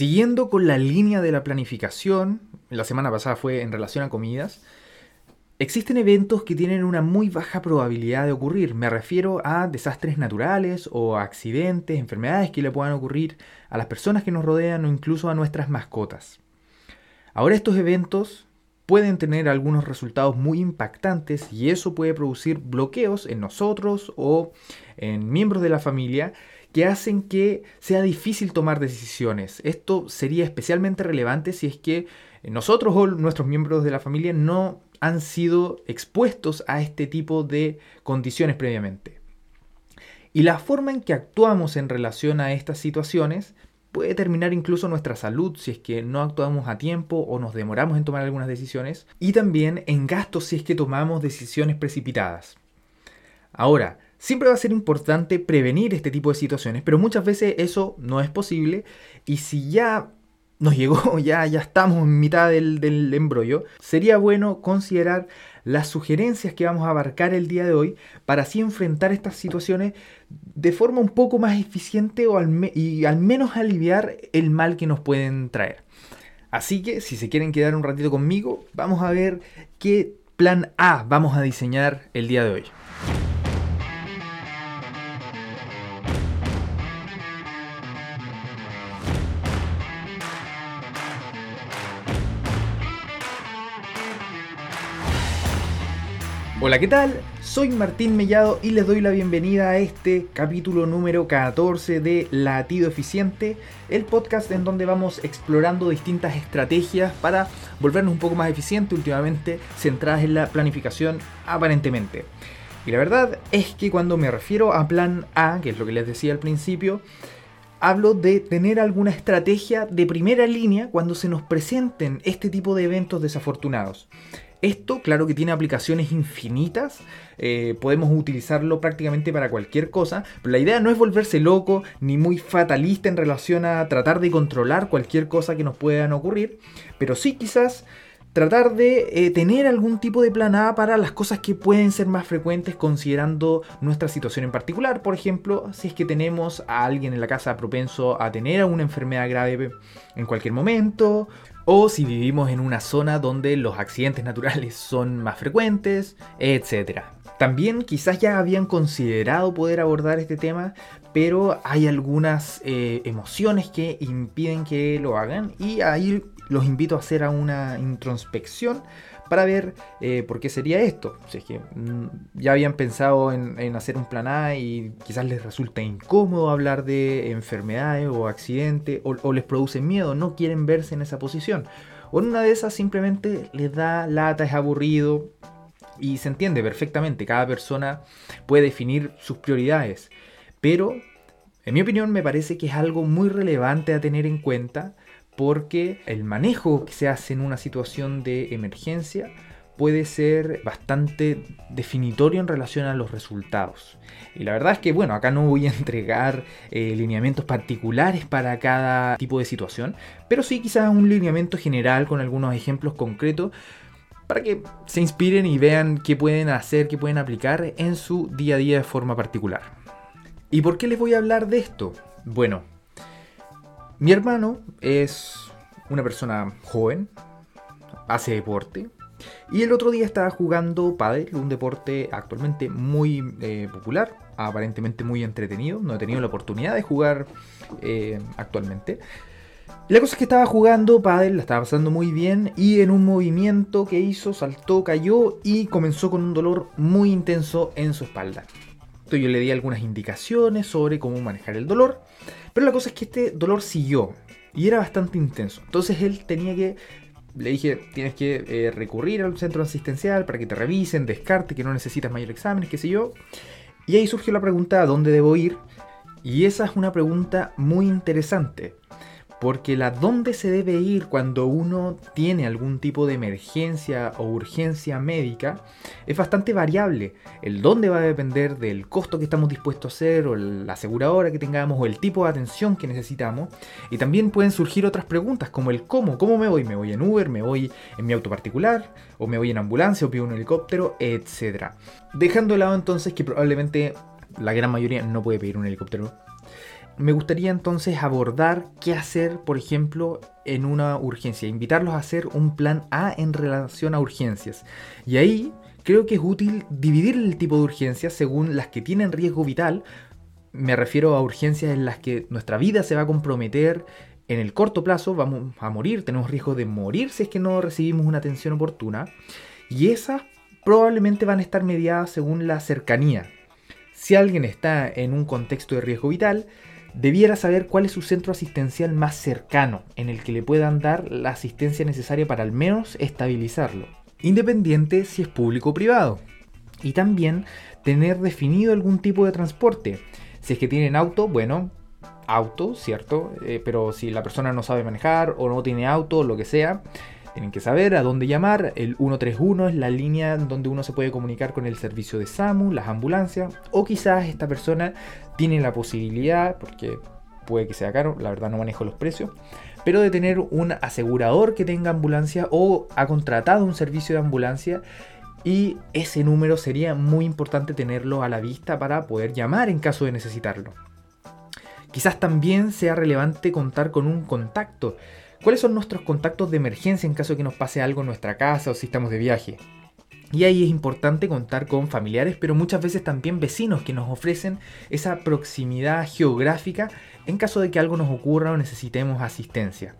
Siguiendo con la línea de la planificación, la semana pasada fue en relación a comidas, existen eventos que tienen una muy baja probabilidad de ocurrir. Me refiero a desastres naturales o accidentes, enfermedades que le puedan ocurrir a las personas que nos rodean o incluso a nuestras mascotas. Ahora estos eventos pueden tener algunos resultados muy impactantes y eso puede producir bloqueos en nosotros o en miembros de la familia que hacen que sea difícil tomar decisiones. Esto sería especialmente relevante si es que nosotros o nuestros miembros de la familia no han sido expuestos a este tipo de condiciones previamente. Y la forma en que actuamos en relación a estas situaciones puede determinar incluso nuestra salud si es que no actuamos a tiempo o nos demoramos en tomar algunas decisiones y también en gastos si es que tomamos decisiones precipitadas. Ahora, siempre va a ser importante prevenir este tipo de situaciones, pero muchas veces eso no es posible y si ya nos llegó, ya, ya estamos en mitad del, embrollo, sería bueno considerar las sugerencias que vamos a abarcar el día de hoy para así enfrentar estas situaciones de forma un poco más eficiente o y al menos aliviar el mal que nos pueden traer. Así que si se quieren quedar un ratito conmigo, vamos a ver qué plan A vamos a diseñar el día de hoy. Hola, ¿qué tal? Soy Martín Mellado y les doy la bienvenida a este capítulo número 14 de Latido Eficiente, el podcast en donde vamos explorando distintas estrategias para volvernos un poco más eficientes, últimamente centradas en la planificación aparentemente. Y la verdad es que cuando me refiero a plan A, que es lo que les decía al principio, hablo de tener alguna estrategia de primera línea cuando se nos presenten este tipo de eventos desafortunados. Esto, claro que tiene aplicaciones infinitas, eh, podemos utilizarlo prácticamente para cualquier cosa, pero la idea no es volverse loco ni muy fatalista en relación a tratar de controlar cualquier cosa que nos puedan ocurrir, pero sí quizás tratar de eh, tener algún tipo de plan A para las cosas que pueden ser más frecuentes considerando nuestra situación en particular. Por ejemplo, si es que tenemos a alguien en la casa propenso a tener una enfermedad grave en cualquier momento, o si vivimos en una zona donde los accidentes naturales son más frecuentes, etc. También quizás ya habían considerado poder abordar este tema, pero hay algunas eh, emociones que impiden que lo hagan y ahí los invito a hacer una introspección para ver eh, por qué sería esto. Si es que mm, ya habían pensado en, hacer un plan A y quizás les resulta incómodo hablar de enfermedades o accidentes o, les produce miedo, no quieren verse en esa posición. O en una de esas simplemente les da lata, es aburrido y se entiende perfectamente. Cada persona puede definir sus prioridades. Pero, en mi opinión, me parece que es algo muy relevante a tener en cuenta porque el manejo que se hace en una situación de emergencia puede ser bastante definitorio en relación a los resultados. Y la verdad es que, bueno, acá no voy a entregar eh, lineamientos particulares para cada tipo de situación, pero sí quizás un lineamiento general con algunos ejemplos concretos para que se inspiren y vean qué pueden hacer, qué pueden aplicar en su día a día de forma particular. ¿Y por qué les voy a hablar de esto? Bueno, mi hermano es una persona joven, hace deporte, y el otro día estaba jugando pádel, un deporte actualmente muy eh, popular, aparentemente muy entretenido. No he tenido la oportunidad de jugar eh, actualmente. la cosa es que estaba jugando pádel, la estaba pasando muy bien y en un movimiento que hizo saltó, cayó y comenzó con un dolor muy intenso en su espalda. Yo le di algunas indicaciones sobre cómo manejar el dolor pero la cosa es que este dolor siguió y era bastante intenso. Entonces él tenía que le dije, tienes que eh, recurrir al centro asistencial para que te revisen, descarte que no necesitas mayor exámenes, qué sé yo. Y ahí surgió la pregunta, ¿a dónde debo ir? Y esa es una pregunta muy interesante, porque la dónde se debe ir cuando uno tiene algún tipo de emergencia o urgencia médica es bastante variable. El dónde va a depender del costo que estamos dispuestos a hacer o la aseguradora que tengamos o el tipo de atención que necesitamos. Y también pueden surgir otras preguntas como el cómo, cómo me voy, me voy en Uber, me voy en mi auto particular o me voy en ambulancia o pido un helicóptero, etc. Dejando de lado entonces que probablemente la gran mayoría no puede pedir un helicóptero me gustaría entonces abordar qué hacer, por ejemplo, en una urgencia, invitarlos a hacer un plan A en relación a urgencias. Y ahí creo que es útil dividir el tipo de urgencias según las que tienen riesgo vital. Me refiero a urgencias en las que nuestra vida se va a comprometer en el corto plazo, vamos a morir, tenemos riesgo de morir si es que no recibimos una atención oportuna. Y esas probablemente van a estar mediadas según la cercanía. Si alguien está en un contexto de riesgo vital, debiera saber cuál es su centro asistencial más cercano, en el que le puedan dar la asistencia necesaria para al menos estabilizarlo, independiente si es público o privado. Y también tener definido algún tipo de transporte. Si es que tienen auto, bueno, auto, ¿cierto? Eh, pero si la persona no sabe manejar o no tiene auto, o lo que sea, tienen que saber a dónde llamar. El 131 es la línea donde uno se puede comunicar con el servicio de SAMU, las ambulancias. O quizás esta persona tiene la posibilidad, porque puede que sea caro, la verdad no manejo los precios, pero de tener un asegurador que tenga ambulancia o ha contratado un servicio de ambulancia y ese número sería muy importante tenerlo a la vista para poder llamar en caso de necesitarlo. Quizás también sea relevante contar con un contacto ¿Cuáles son nuestros contactos de emergencia en caso de que nos pase algo en nuestra casa o si estamos de viaje? Y ahí es importante contar con familiares, pero muchas veces también vecinos que nos ofrecen esa proximidad geográfica en caso de que algo nos ocurra o necesitemos asistencia.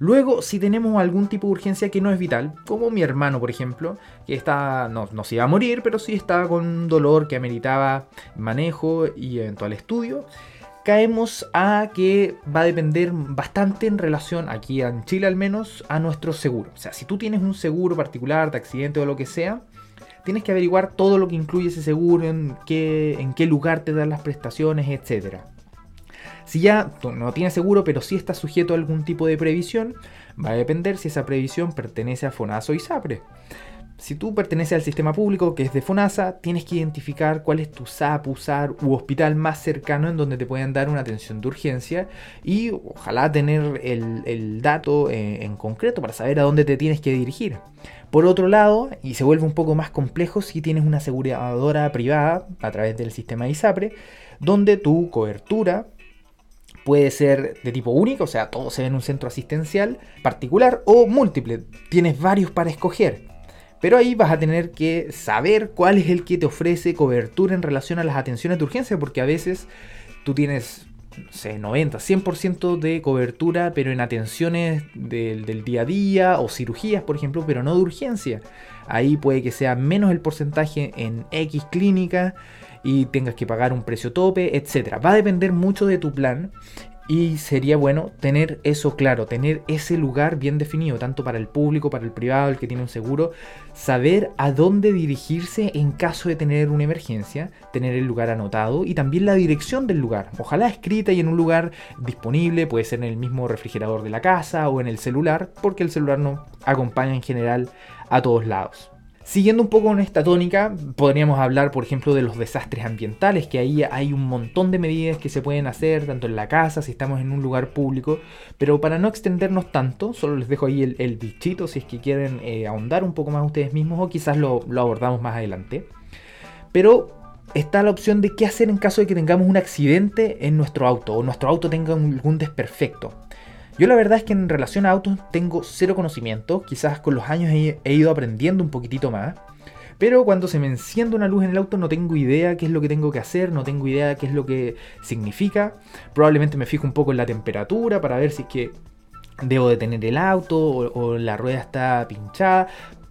Luego, si tenemos algún tipo de urgencia que no es vital, como mi hermano, por ejemplo, que está, no, no se iba a morir, pero sí estaba con dolor que ameritaba manejo y eventual estudio, caemos a que va a depender bastante en relación, aquí en Chile al menos, a nuestro seguro. O sea, si tú tienes un seguro particular de accidente o lo que sea, tienes que averiguar todo lo que incluye ese seguro, en qué, en qué lugar te dan las prestaciones, etc. Si ya no tienes seguro, pero sí estás sujeto a algún tipo de previsión, va a depender si esa previsión pertenece a FONASO y SAPRE. Si tú perteneces al sistema público que es de FONASA, tienes que identificar cuál es tu SAP, USAR u hospital más cercano en donde te puedan dar una atención de urgencia y ojalá tener el, dato eh, en concreto para saber a dónde te tienes que dirigir. Por otro lado, y se vuelve un poco más complejo si tienes una aseguradora privada a través del sistema ISAPRE, donde tu cobertura puede ser de tipo único, o sea, todo se ve en un centro asistencial particular o múltiple. Tienes varios para escoger. Pero ahí vas a tener que saber cuál es el que te ofrece cobertura en relación a las atenciones de urgencia, porque a veces tú tienes, no sé, 90, 100% de cobertura, pero en atenciones del, del, día a día o cirugías, por ejemplo, pero no de urgencia. Ahí puede que sea menos el porcentaje en X clínica y tengas que pagar un precio tope, etc. Va a depender mucho de tu plan y sería bueno tener eso claro, tener ese lugar bien definido, tanto para el público, para el privado, el que tiene un seguro, saber a dónde dirigirse en caso de tener una emergencia, tener el lugar anotado y también la dirección del lugar. Ojalá escrita y en un lugar disponible, puede ser en el mismo refrigerador de la casa o en el celular, porque el celular no acompaña en general a todos lados. Siguiendo un poco con esta tónica, podríamos hablar, por ejemplo, de los desastres ambientales, que ahí hay un montón de medidas que se pueden hacer, tanto en la casa, si estamos en un lugar público, pero para no extendernos tanto, solo les dejo ahí el, bichito si es que quieren eh, ahondar un poco más ustedes mismos o quizás lo, lo abordamos más adelante. Pero está la opción de qué hacer en caso de que tengamos un accidente en nuestro auto o nuestro auto tenga algún desperfecto. Yo la verdad es que en relación a autos tengo cero conocimiento, quizás con los años he, ido aprendiendo un poquitito más. Pero cuando se me enciende una luz en el auto no tengo idea qué es lo que tengo que hacer, no tengo idea qué es lo que significa. Probablemente me fijo un poco en la temperatura para ver si es que debo detener el auto o, la rueda está pinchada.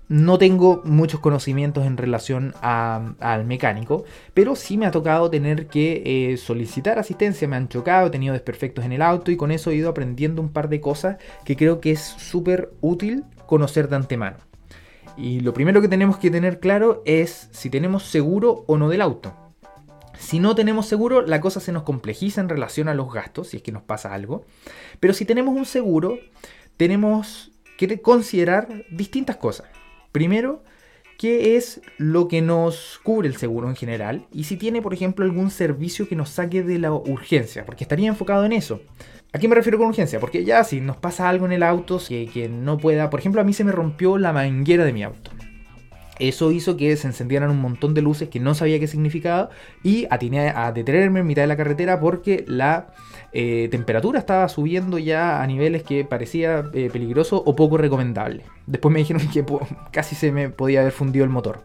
No tengo muchos conocimientos en relación al mecánico, pero sí me ha tocado tener que eh, solicitar asistencia. Me han chocado, he tenido desperfectos en el auto y con eso he ido aprendiendo un par de cosas que creo que es súper útil conocer de antemano. Y lo primero que tenemos que tener claro es si tenemos seguro o no del auto. Si no tenemos seguro, la cosa se nos complejiza en relación a los gastos, si es que nos pasa algo. Pero si tenemos un seguro, tenemos que considerar distintas cosas. Primero, qué es lo que nos cubre el seguro en general y si tiene, por ejemplo, algún servicio que nos saque de la urgencia, porque estaría enfocado en eso. ¿A qué me refiero con urgencia? Porque ya si nos pasa algo en el auto que, que no pueda, por ejemplo, a mí se me rompió la manguera de mi auto. Eso hizo que se encendieran un montón de luces que no sabía qué significaba y atiné a detenerme en mitad de la carretera porque la eh, temperatura estaba subiendo ya a niveles que parecía eh, peligroso o poco recomendable. Después me dijeron que casi se me podía haber fundido el motor.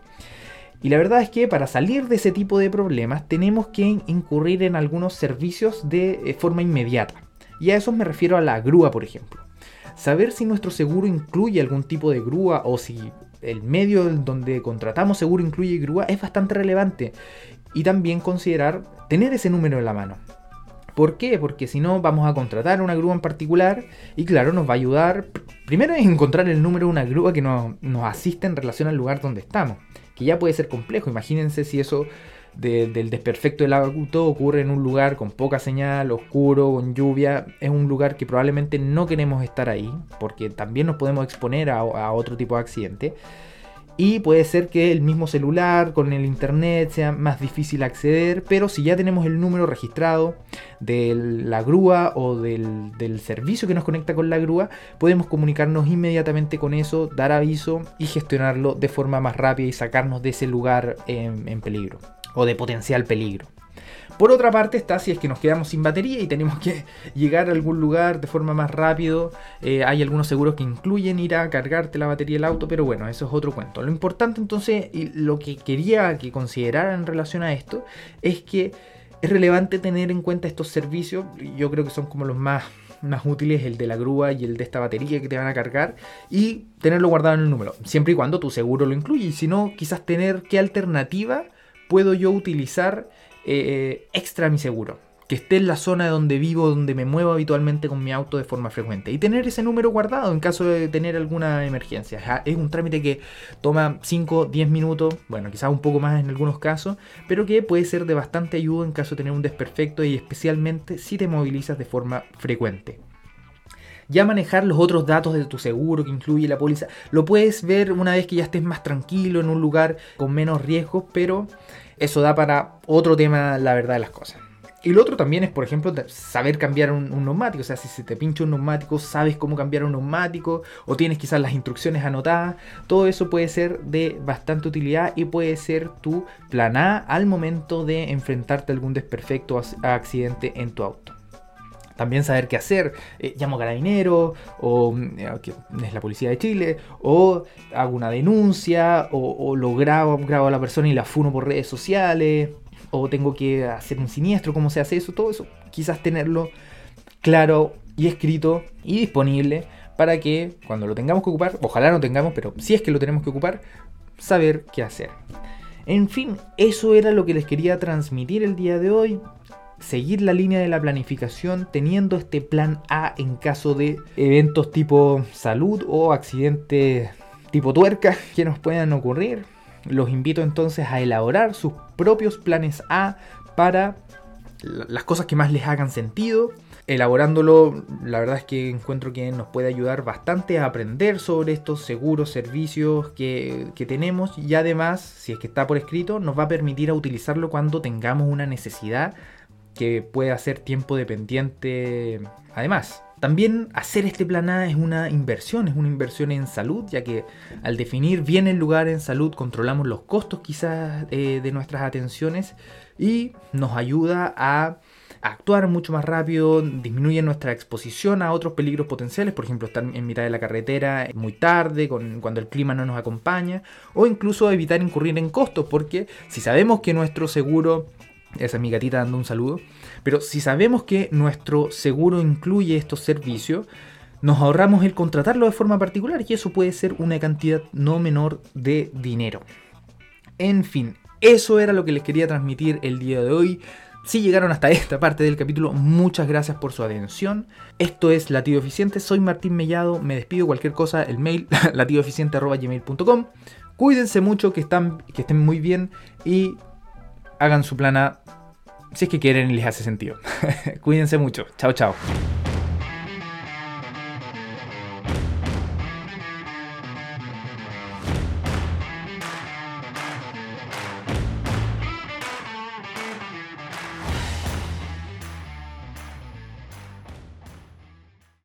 Y la verdad es que para salir de ese tipo de problemas tenemos que incurrir en algunos servicios de eh, forma inmediata. Y a eso me refiero a la grúa, por ejemplo. Saber si nuestro seguro incluye algún tipo de grúa o si el medio donde contratamos seguro incluye grúa es bastante relevante. Y también considerar tener ese número en la mano. ¿Por qué? Porque si no vamos a contratar una grúa en particular y claro, nos va a ayudar. Primero es encontrar el número de una grúa que nos, nos asiste en relación al lugar donde estamos. Que ya puede ser complejo. Imagínense si eso del desperfecto del auto ocurre en un lugar con poca señal, oscuro, con lluvia, es un lugar que probablemente no queremos estar ahí, porque también nos podemos exponer a otro tipo de accidente. Y puede ser que el mismo celular con el internet sea más difícil acceder, pero si ya tenemos el número registrado de la grúa o del, servicio que nos conecta con la grúa, podemos comunicarnos inmediatamente con eso, dar aviso y gestionarlo de forma más rápida y sacarnos de ese lugar en peligro o de potencial peligro. Por otra parte está si es que nos quedamos sin batería y tenemos que llegar a algún lugar de forma más rápido. Eh, hay algunos seguros que incluyen ir a cargarte la batería del auto, pero bueno, eso es otro cuento. Lo importante entonces, y lo que quería que consideraran en relación a esto, es que es relevante tener en cuenta estos servicios. Yo creo que son como los más más útiles, el de la grúa y el de esta batería que te van a cargar, y tenerlo guardado en el número, siempre y cuando tu seguro lo incluye, y si no, quizás tener qué alternativa puedo yo utilizar eh, extra mi seguro. Que esté en la zona donde vivo, donde me muevo habitualmente con mi auto de forma frecuente. Y tener ese número guardado en caso de tener alguna emergencia. Es un trámite que toma 5, 10 minutos, bueno, quizás un poco más en algunos casos, pero que puede ser de bastante ayuda en caso de tener un desperfecto y especialmente si te movilizas de forma frecuente. Ya manejar los otros datos de tu seguro que incluye la póliza, lo puedes ver una vez que ya estés más tranquilo en un lugar con menos riesgos, pero eso da para otro tema, la verdad de las cosas. Y lo otro también es, por ejemplo, saber cambiar un, neumático. O sea, si se te pincha un neumático, sabes cómo cambiar un neumático o tienes quizás las instrucciones anotadas. Todo eso puede ser de bastante utilidad y puede ser tu plan A al momento de enfrentarte a algún desperfecto o accidente en tu auto. También saber qué hacer. Eh, llamo a carabinero, o eh, es la policía de Chile, o hago una denuncia, o, lo grabo, grabo a la persona y la funo por redes sociales, o tengo que hacer un siniestro, cómo se hace eso, todo eso. Quizás tenerlo claro y escrito y disponible para que cuando lo tengamos que ocupar, ojalá no tengamos, pero si es que lo tenemos que ocupar, saber qué hacer. En fin, eso era lo que les quería transmitir el día de hoy seguir la línea de la planificación teniendo este plan A en caso de eventos tipo salud o accidentes tipo tuerca que nos puedan ocurrir. Los invito entonces a elaborar sus propios planes A para las cosas que más les hagan sentido. Elaborándolo, la verdad es que encuentro que nos puede ayudar bastante a aprender sobre estos seguros servicios que, que, tenemos y además, si es que está por escrito, nos va a permitir a utilizarlo cuando tengamos una necesidad que puede hacer tiempo dependiente además. También hacer este plan A es una inversión, es una inversión en salud, ya que al definir bien el lugar en salud controlamos los costos quizás eh, de nuestras atenciones y nos ayuda a actuar mucho más rápido, disminuye nuestra exposición a otros peligros potenciales, por ejemplo, estar en mitad de la carretera muy tarde, cuando el clima no nos acompaña, o incluso evitar incurrir en costos, porque si sabemos que nuestro seguro esa es mi gatita dando un saludo. Pero si sabemos que nuestro seguro incluye estos servicios, nos ahorramos el contratarlo de forma particular y eso puede ser una cantidad no menor de dinero. En fin, eso era lo que les quería transmitir el día de hoy. Si llegaron hasta esta parte del capítulo, muchas gracias por su atención. Esto es Latido Eficiente, soy Martín Mellado, me despido cualquier cosa, el mail latidoeficiente.gmail.com. Cuídense mucho, que, están, que estén muy bien y hagan su plana si es que quieren y les hace sentido. Cuídense mucho. Chao, chao.